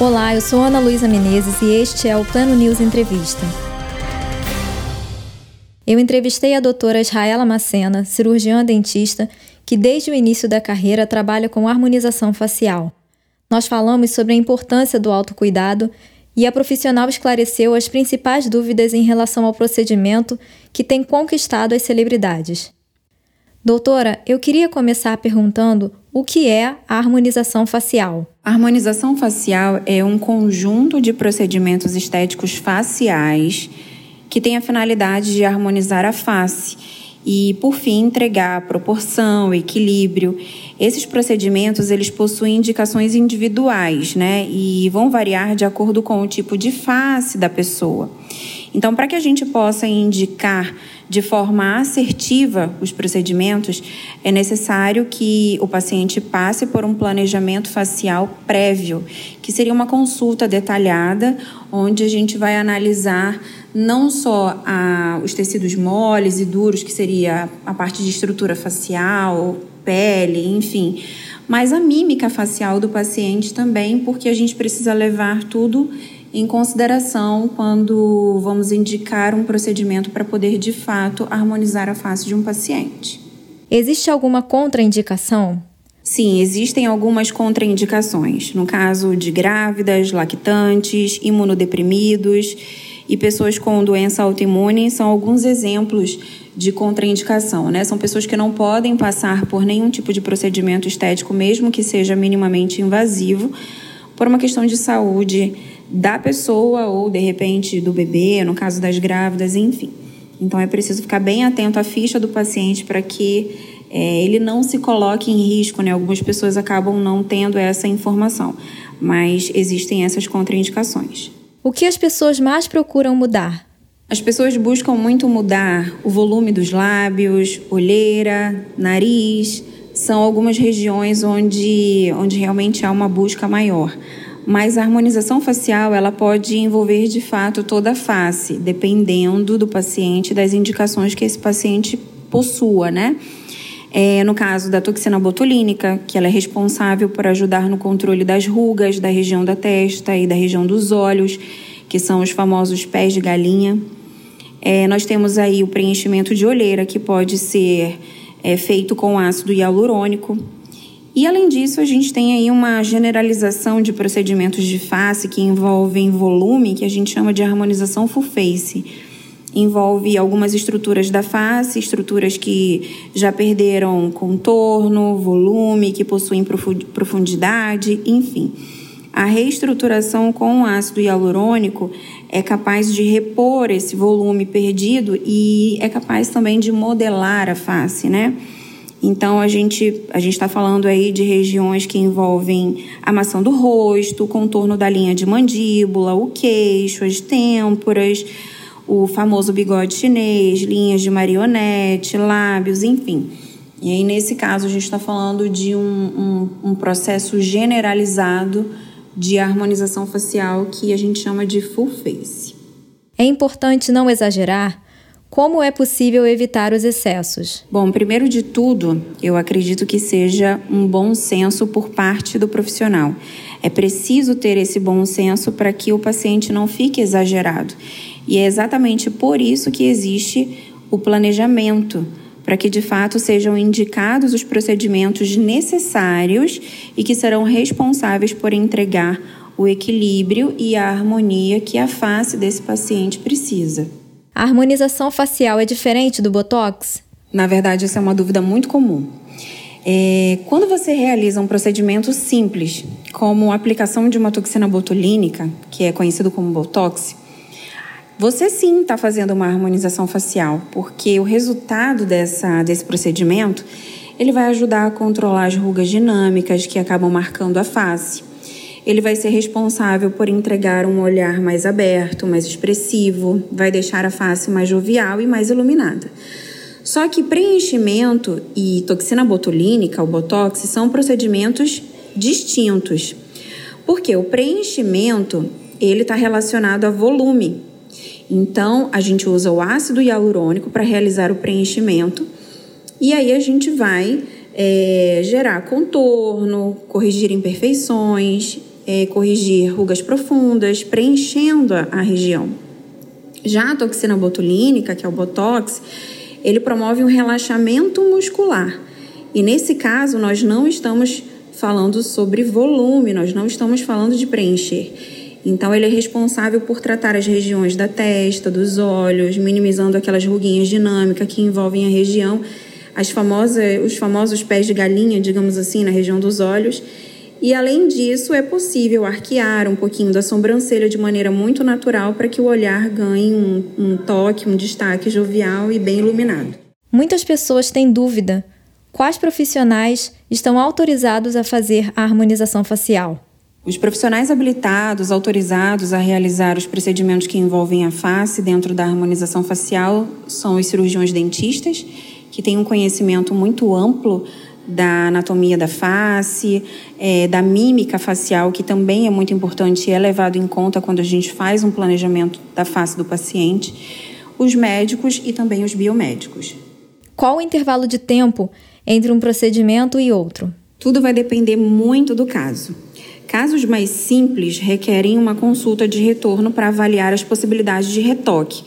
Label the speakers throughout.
Speaker 1: Olá, eu sou Ana Luísa Menezes e este é o Plano News Entrevista. Eu entrevistei a doutora Israela Macena, cirurgiã dentista, que desde o início da carreira trabalha com harmonização facial. Nós falamos sobre a importância do autocuidado e a profissional esclareceu as principais dúvidas em relação ao procedimento que tem conquistado as celebridades. Doutora, eu queria começar perguntando o que é a harmonização facial.
Speaker 2: A harmonização facial é um conjunto de procedimentos estéticos faciais que tem a finalidade de harmonizar a face e, por fim, entregar proporção, equilíbrio. Esses procedimentos eles possuem indicações individuais, né, e vão variar de acordo com o tipo de face da pessoa. Então, para que a gente possa indicar de forma assertiva os procedimentos, é necessário que o paciente passe por um planejamento facial prévio, que seria uma consulta detalhada, onde a gente vai analisar não só a, os tecidos moles e duros, que seria a parte de estrutura facial, pele, enfim, mas a mímica facial do paciente também, porque a gente precisa levar tudo em consideração quando vamos indicar um procedimento para poder de fato harmonizar a face de um paciente.
Speaker 1: Existe alguma contraindicação?
Speaker 2: Sim, existem algumas contraindicações. No caso de grávidas, lactantes, imunodeprimidos e pessoas com doença autoimune, são alguns exemplos de contraindicação, né? São pessoas que não podem passar por nenhum tipo de procedimento estético, mesmo que seja minimamente invasivo, por uma questão de saúde da pessoa ou de repente do bebê, no caso das grávidas, enfim. Então é preciso ficar bem atento à ficha do paciente para que é, ele não se coloque em risco, né? Algumas pessoas acabam não tendo essa informação, mas existem essas contraindicações.
Speaker 1: O que as pessoas mais procuram mudar?
Speaker 2: As pessoas buscam muito mudar o volume dos lábios, olheira, nariz. São algumas regiões onde, onde realmente há uma busca maior mas a harmonização facial ela pode envolver de fato toda a face, dependendo do paciente, das indicações que esse paciente possua, né? É, no caso da toxina botulínica, que ela é responsável por ajudar no controle das rugas da região da testa e da região dos olhos, que são os famosos pés de galinha. É, nós temos aí o preenchimento de olheira, que pode ser é, feito com ácido hialurônico, e além disso, a gente tem aí uma generalização de procedimentos de face que envolvem volume, que a gente chama de harmonização full face. Envolve algumas estruturas da face, estruturas que já perderam contorno, volume, que possuem profundidade, enfim. A reestruturação com ácido hialurônico é capaz de repor esse volume perdido e é capaz também de modelar a face, né? Então a gente a gente está falando aí de regiões que envolvem a maçã do rosto, o contorno da linha de mandíbula, o queixo, as têmporas, o famoso bigode chinês, linhas de marionete, lábios, enfim. E aí nesse caso a gente está falando de um, um, um processo generalizado de harmonização facial que a gente chama de full face.
Speaker 1: É importante não exagerar como é possível evitar os excessos?
Speaker 2: Bom, primeiro de tudo, eu acredito que seja um bom senso por parte do profissional. É preciso ter esse bom senso para que o paciente não fique exagerado. E é exatamente por isso que existe o planejamento para que de fato sejam indicados os procedimentos necessários e que serão responsáveis por entregar o equilíbrio e a harmonia que a face desse paciente precisa.
Speaker 1: A harmonização facial é diferente do Botox?
Speaker 2: Na verdade, essa é uma dúvida muito comum. É, quando você realiza um procedimento simples, como a aplicação de uma toxina botulínica, que é conhecido como Botox, você sim está fazendo uma harmonização facial, porque o resultado dessa, desse procedimento ele vai ajudar a controlar as rugas dinâmicas que acabam marcando a face ele vai ser responsável por entregar um olhar mais aberto, mais expressivo, vai deixar a face mais jovial e mais iluminada. Só que preenchimento e toxina botulínica, o botox, são procedimentos distintos. Porque o preenchimento, ele está relacionado a volume. Então, a gente usa o ácido hialurônico para realizar o preenchimento e aí a gente vai é, gerar contorno, corrigir imperfeições, é, corrigir rugas profundas, preenchendo a, região. Já a toxina botulínica, que é o Botox, ele promove um relaxamento muscular. E nesse caso, nós não estamos falando sobre volume, nós não estamos falando de preencher. Então, ele é responsável por tratar as regiões da testa, dos olhos, minimizando aquelas ruguinhas dinâmicas que envolvem a região, as famosas, os famosos pés de galinha, digamos assim, na região dos olhos e além disso, é possível arquear um pouquinho da sobrancelha de maneira muito natural para que o olhar ganhe um, um toque, um destaque jovial e bem iluminado.
Speaker 1: Muitas pessoas têm dúvida: quais profissionais estão autorizados a fazer a harmonização facial?
Speaker 2: Os profissionais habilitados, autorizados a realizar os procedimentos que envolvem a face dentro da harmonização facial são os cirurgiões dentistas, que têm um conhecimento muito amplo da anatomia da face, é, da mímica facial, que também é muito importante e é levado em conta quando a gente faz um planejamento da face do paciente, os médicos e também os biomédicos.
Speaker 1: Qual o intervalo de tempo entre um procedimento e outro?
Speaker 2: Tudo vai depender muito do caso. Casos mais simples requerem uma consulta de retorno para avaliar as possibilidades de retoque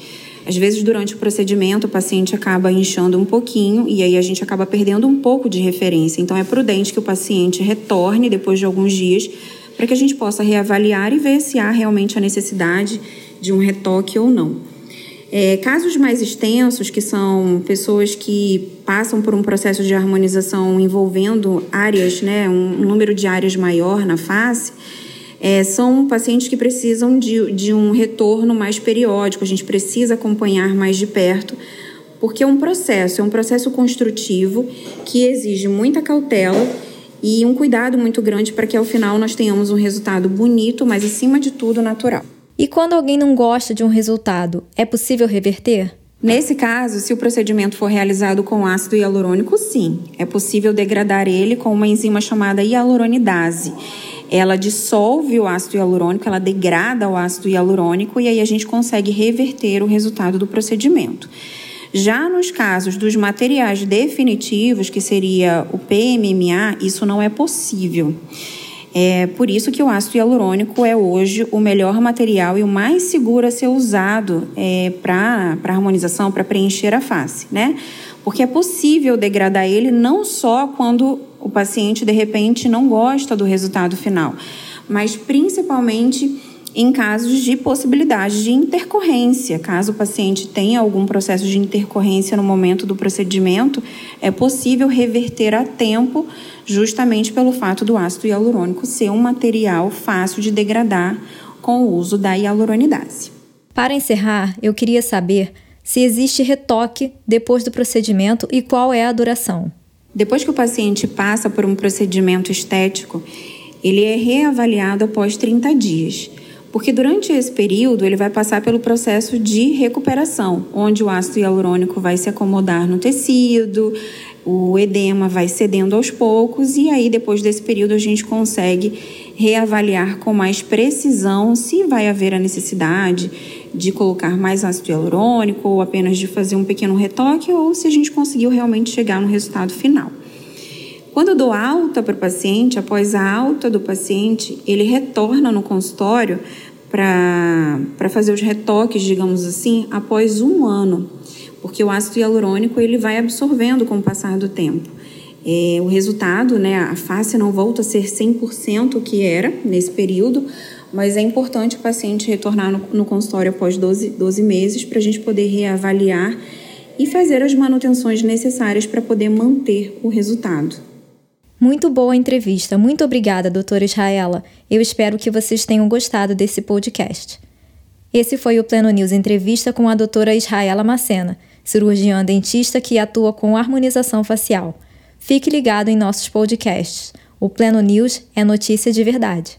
Speaker 2: às vezes, durante o procedimento, o paciente acaba inchando um pouquinho e aí a gente acaba perdendo um pouco de referência. Então, é prudente que o paciente retorne depois de alguns dias para que a gente possa reavaliar e ver se há realmente a necessidade de um retoque ou não. É, casos mais extensos, que são pessoas que passam por um processo de harmonização envolvendo áreas, né, um número de áreas maior na face, é, são pacientes que precisam de, de um retorno mais periódico, a gente precisa acompanhar mais de perto, porque é um processo, é um processo construtivo que exige muita cautela e um cuidado muito grande para que ao final nós tenhamos um resultado bonito, mas acima de tudo natural.
Speaker 1: E quando alguém não gosta de um resultado, é possível reverter?
Speaker 2: Nesse caso, se o procedimento for realizado com ácido hialurônico, sim, é possível degradar ele com uma enzima chamada hialuronidase ela dissolve o ácido hialurônico, ela degrada o ácido hialurônico e aí a gente consegue reverter o resultado do procedimento. Já nos casos dos materiais definitivos, que seria o PMMA, isso não é possível. É por isso que o ácido hialurônico é hoje o melhor material e o mais seguro a ser usado é, para harmonização, para preencher a face, né? Porque é possível degradar ele não só quando o paciente de repente não gosta do resultado final, mas principalmente em casos de possibilidade de intercorrência. Caso o paciente tenha algum processo de intercorrência no momento do procedimento, é possível reverter a tempo, justamente pelo fato do ácido hialurônico ser um material fácil de degradar com o uso da hialuronidase.
Speaker 1: Para encerrar, eu queria saber se existe retoque depois do procedimento e qual é a duração.
Speaker 2: Depois que o paciente passa por um procedimento estético, ele é reavaliado após 30 dias, porque durante esse período ele vai passar pelo processo de recuperação, onde o ácido hialurônico vai se acomodar no tecido, o edema vai cedendo aos poucos e aí depois desse período a gente consegue reavaliar com mais precisão se vai haver a necessidade de colocar mais ácido hialurônico ou apenas de fazer um pequeno retoque ou se a gente conseguiu realmente chegar no resultado final. Quando eu dou alta para o paciente, após a alta do paciente, ele retorna no consultório para fazer os retoques, digamos assim, após um ano, porque o ácido hialurônico ele vai absorvendo com o passar do tempo. É, o resultado, né, a face não volta a ser 100% o que era nesse período, mas é importante o paciente retornar no, no consultório após 12, 12 meses para a gente poder reavaliar e fazer as manutenções necessárias para poder manter o resultado.
Speaker 1: Muito boa entrevista. Muito obrigada, doutora Israela. Eu espero que vocês tenham gostado desse podcast. Esse foi o Pleno News Entrevista com a doutora Israela Macena, cirurgiã dentista que atua com harmonização facial. Fique ligado em nossos podcasts. O Pleno News é notícia de verdade.